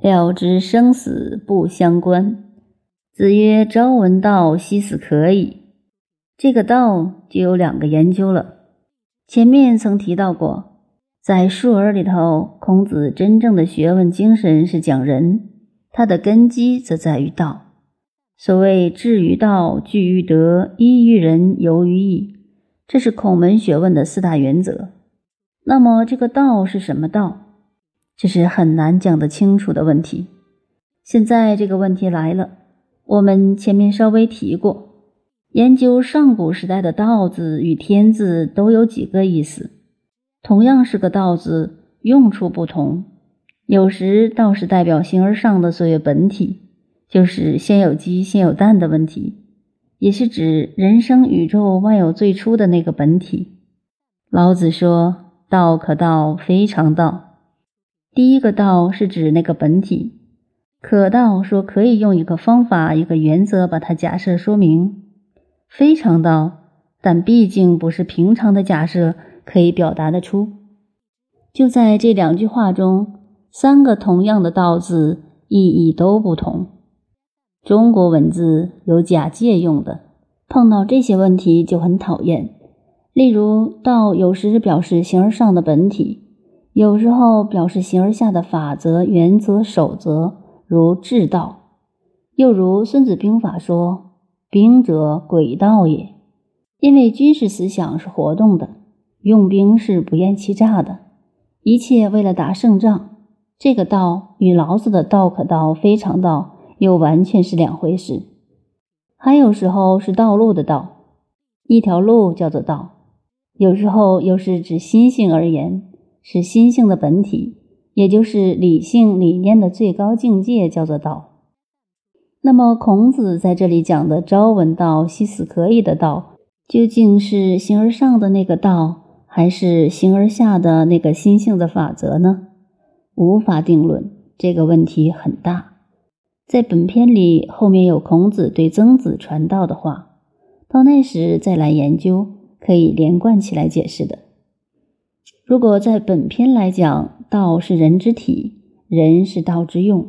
了知生死不相关。子曰：“朝闻道，夕死可矣。”这个道就有两个研究了。前面曾提到过，在《述而》里头，孔子真正的学问精神是讲仁，他的根基则在于道。所谓“至于道，据于德，依于仁，游于义”，这是孔门学问的四大原则。那么，这个道是什么道？这是很难讲得清楚的问题。现在这个问题来了，我们前面稍微提过，研究上古时代的“道”字与“天”字都有几个意思。同样是个“道”字，用处不同。有时“道”是代表形而上的所有本体。就是先有鸡先有蛋的问题，也是指人生宇宙万有最初的那个本体。老子说：“道可道，非常道。”第一个“道”是指那个本体，可道说可以用一个方法、一个原则把它假设说明。非常道，但毕竟不是平常的假设可以表达得出。就在这两句话中，三个同样的“道”字意义都不同。中国文字有假借用的，碰到这些问题就很讨厌。例如，道有时表示形而上的本体，有时候表示形而下的法则、原则、守则，如治道；又如《孙子兵法》说：“兵者，诡道也。”因为军事思想是活动的，用兵是不厌其诈的，一切为了打胜仗。这个道与老子的“道可道，非常道”。又完全是两回事。还有时候是道路的道，一条路叫做道；有时候又是指心性而言，是心性的本体，也就是理性理念的最高境界，叫做道。那么孔子在这里讲的“朝闻道，夕死可以”的道，究竟是形而上的那个道，还是形而下的那个心性的法则呢？无法定论，这个问题很大。在本篇里，后面有孔子对曾子传道的话，到那时再来研究，可以连贯起来解释的。如果在本篇来讲，道是人之体，人是道之用，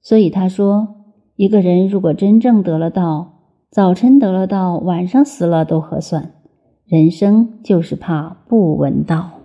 所以他说，一个人如果真正得了道，早晨得了道，晚上死了都合算。人生就是怕不闻道。